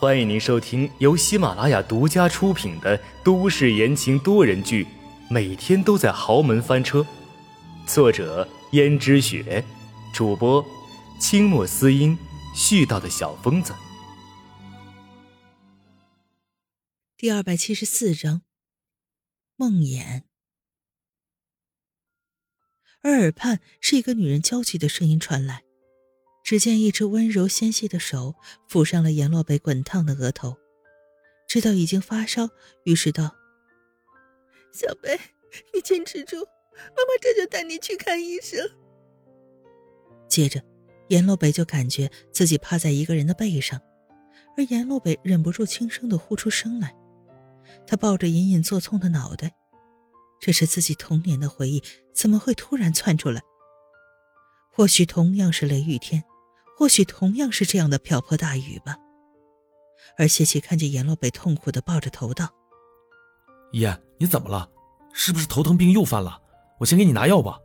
欢迎您收听由喜马拉雅独家出品的都市言情多人剧《每天都在豪门翻车》，作者：胭脂雪，主播：清墨思音，絮叨的小疯子。第二百七十四章，梦魇。而耳畔是一个女人焦急的声音传来。只见一只温柔纤细的手抚上了阎洛北滚烫的额头，知道已经发烧，于是道：“小北，你坚持住，妈妈这就带你去看医生。”接着，阎洛北就感觉自己趴在一个人的背上，而阎洛北忍不住轻声的呼出声来。他抱着隐隐作痛的脑袋，这是自己童年的回忆，怎么会突然窜出来？或许同样是雷雨天。或许同样是这样的瓢泼大雨吧。而谢启看见阎洛北痛苦的抱着头道：“爷，你怎么了？是不是头疼病又犯了？我先给你拿药吧。”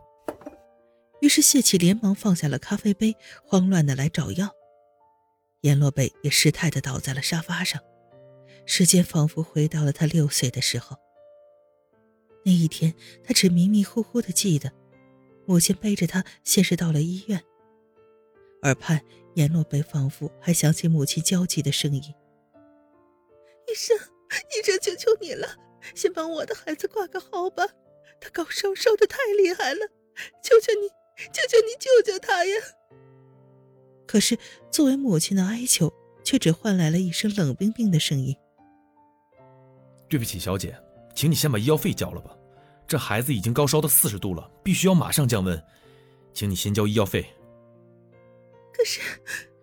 于是谢启连忙放下了咖啡杯，慌乱的来找药。阎洛北也失态的倒在了沙发上，时间仿佛回到了他六岁的时候。那一天，他只迷迷糊糊的记得，母亲背着他先是到了医院。耳畔，阎洛北仿佛还想起母亲焦急的声音：“医生，医生，求求你了，先帮我的孩子挂个号吧，他高烧烧的太厉害了，求求你，求求你救救他呀！”可是，作为母亲的哀求，却只换来了一声冷冰冰的声音：“对不起，小姐，请你先把医药费交了吧，这孩子已经高烧到四十度了，必须要马上降温，请你先交医药费。”可是，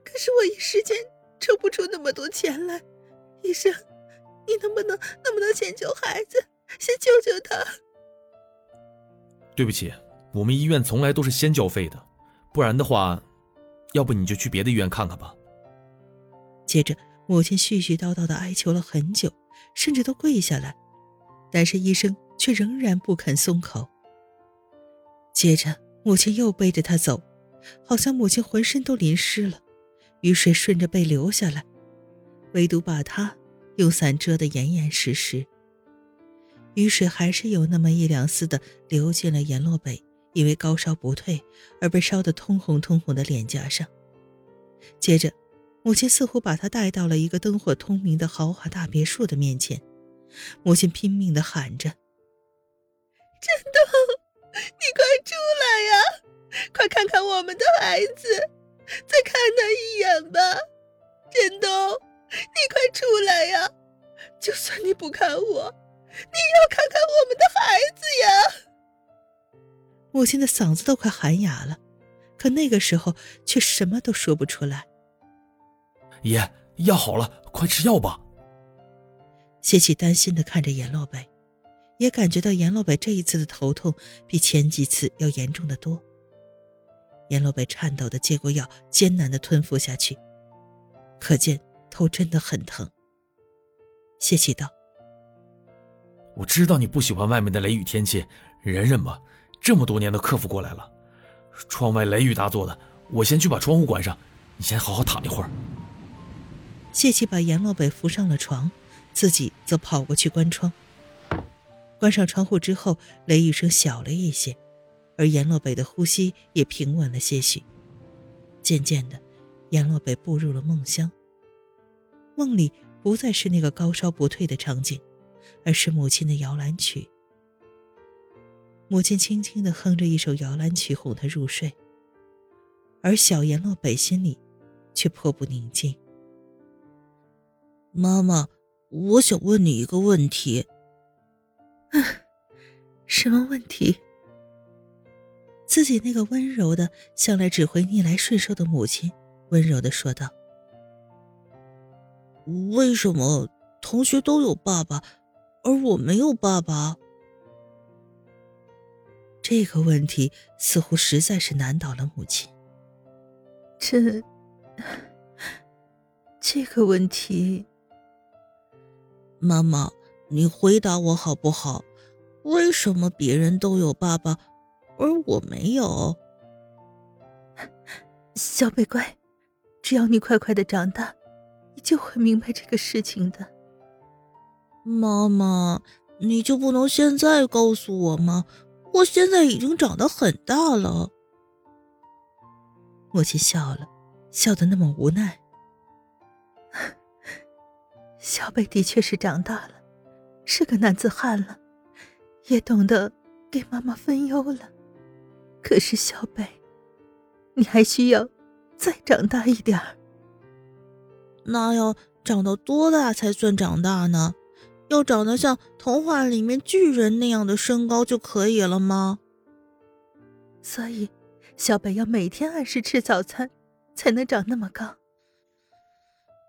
可是我一时间抽不出那么多钱来。医生，你能不能能不能先救孩子，先救救他？对不起，我们医院从来都是先交费的，不然的话，要不你就去别的医院看看吧。接着，母亲絮絮叨叨的哀求了很久，甚至都跪下来，但是医生却仍然不肯松口。接着，母亲又背着他走。好像母亲浑身都淋湿了，雨水顺着背流下来，唯独把她用伞遮得严严实实。雨水还是有那么一两丝的流进了阎洛北因为高烧不退而被烧得通红通红的脸颊上。接着，母亲似乎把他带到了一个灯火通明的豪华大别墅的面前，母亲拼命地喊着：“振东，你快出来呀！”快看看我们的孩子，再看他一眼吧，振东，你快出来呀！就算你不看我，你也要看看我们的孩子呀！母亲的嗓子都快喊哑了，可那个时候却什么都说不出来。爷，药好了，快吃药吧。谢启担心的看着阎洛北，也感觉到阎洛北这一次的头痛比前几次要严重的多。阎罗北颤抖的接过药，艰难的吞服下去，可见头真的很疼。谢启道：“我知道你不喜欢外面的雷雨天气，忍忍吧，这么多年都克服过来了。窗外雷雨大作的，我先去把窗户关上，你先好好躺一会儿。”谢启把阎罗北扶上了床，自己则跑过去关窗。关上窗户之后，雷雨声小了一些。而阎洛北的呼吸也平稳了些许。渐渐的，阎洛北步入了梦乡。梦里不再是那个高烧不退的场景，而是母亲的摇篮曲。母亲轻轻的哼着一首摇篮曲哄他入睡，而小阎洛北心里却颇不宁静。妈妈，我想问你一个问题。嗯，什么问题？自己那个温柔的、向来只会逆来顺受的母亲，温柔的说道：“为什么同学都有爸爸，而我没有爸爸？”这个问题似乎实在是难倒了母亲。这，这个问题，妈妈，你回答我好不好？为什么别人都有爸爸？而我没有，小北乖，只要你快快的长大，你就会明白这个事情的。妈妈，你就不能现在告诉我吗？我现在已经长得很大了。母亲笑了，笑得那么无奈。小北的确是长大了，是个男子汉了，也懂得给妈妈分忧了。可是小北，你还需要再长大一点儿。那要长到多大才算长大呢？要长得像童话里面巨人那样的身高就可以了吗？所以，小北要每天按时吃早餐，才能长那么高。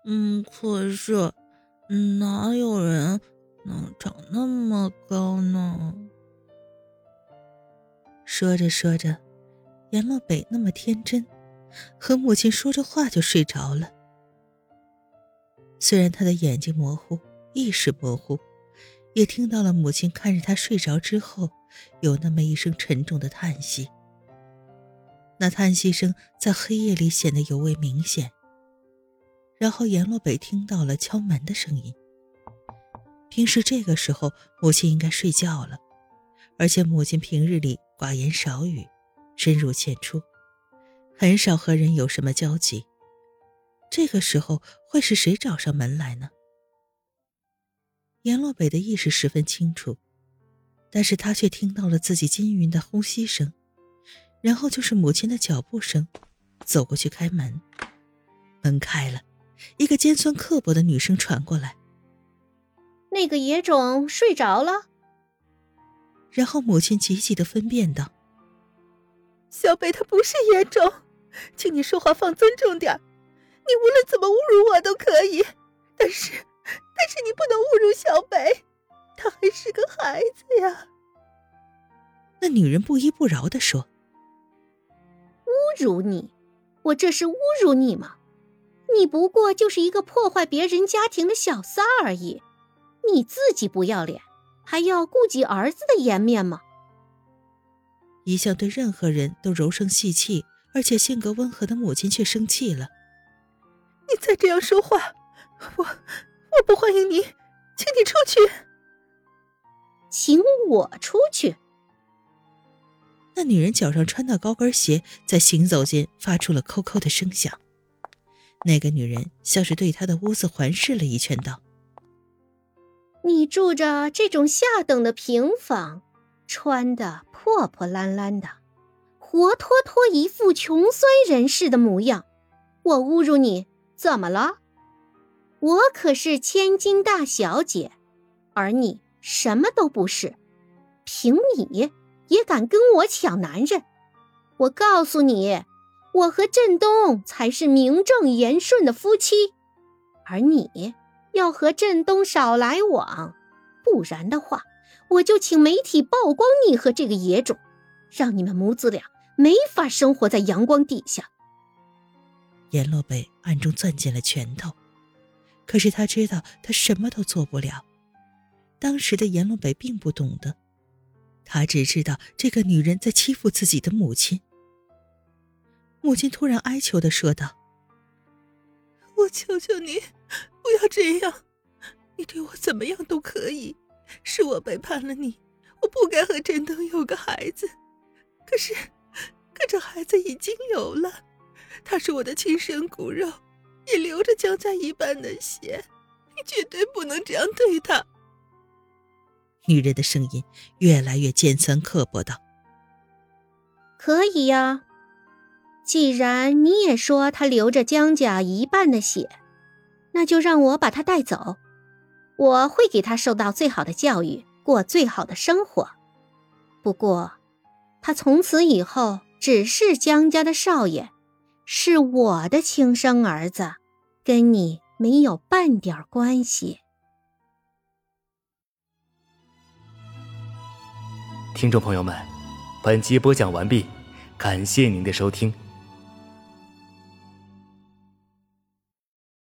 嗯，可是，哪有人能长那么高呢？说着说着，阎洛北那么天真，和母亲说着话就睡着了。虽然他的眼睛模糊，意识模糊，也听到了母亲看着他睡着之后，有那么一声沉重的叹息。那叹息声在黑夜里显得尤为明显。然后阎洛北听到了敲门的声音。平时这个时候，母亲应该睡觉了，而且母亲平日里。寡言少语，深入浅出，很少和人有什么交集。这个时候会是谁找上门来呢？阎洛北的意识十分清楚，但是他却听到了自己均匀的呼吸声，然后就是母亲的脚步声，走过去开门。门开了，一个尖酸刻薄的女声传过来：“那个野种睡着了。”然后母亲急急的分辨道：“小北他不是野种，请你说话放尊重点你无论怎么侮辱我都可以，但是，但是你不能侮辱小北，他还是个孩子呀。”那女人不依不饶的说：“侮辱你？我这是侮辱你吗？你不过就是一个破坏别人家庭的小三而已，你自己不要脸。”还要顾及儿子的颜面吗？一向对任何人都柔声细气，而且性格温和的母亲却生气了。你再这样说话，我我不欢迎你，请你出去。请我出去。那女人脚上穿的高跟鞋在行走间发出了扣扣的声响。那个女人像是对她的屋子环视了一圈，道。你住着这种下等的平房，穿的破破烂烂的，活脱脱一副穷酸人士的模样。我侮辱你怎么了？我可是千金大小姐，而你什么都不是。凭你也敢跟我抢男人？我告诉你，我和振东才是名正言顺的夫妻，而你。要和振东少来往，不然的话，我就请媒体曝光你和这个野种，让你们母子俩没法生活在阳光底下。阎洛北暗中攥紧了拳头，可是他知道他什么都做不了。当时的阎洛北并不懂得，他只知道这个女人在欺负自己的母亲。母亲突然哀求的说道：“我求求你。”不要这样，你对我怎么样都可以。是我背叛了你，我不该和陈东有个孩子。可是，可这孩子已经有了，他是我的亲生骨肉，也流着江家一半的血。你绝对不能这样对他。女人的声音越来越尖酸刻薄道：“可以呀，既然你也说他流着江家一半的血。”那就让我把他带走，我会给他受到最好的教育，过最好的生活。不过，他从此以后只是江家的少爷，是我的亲生儿子，跟你没有半点关系。听众朋友们，本集播讲完毕，感谢您的收听。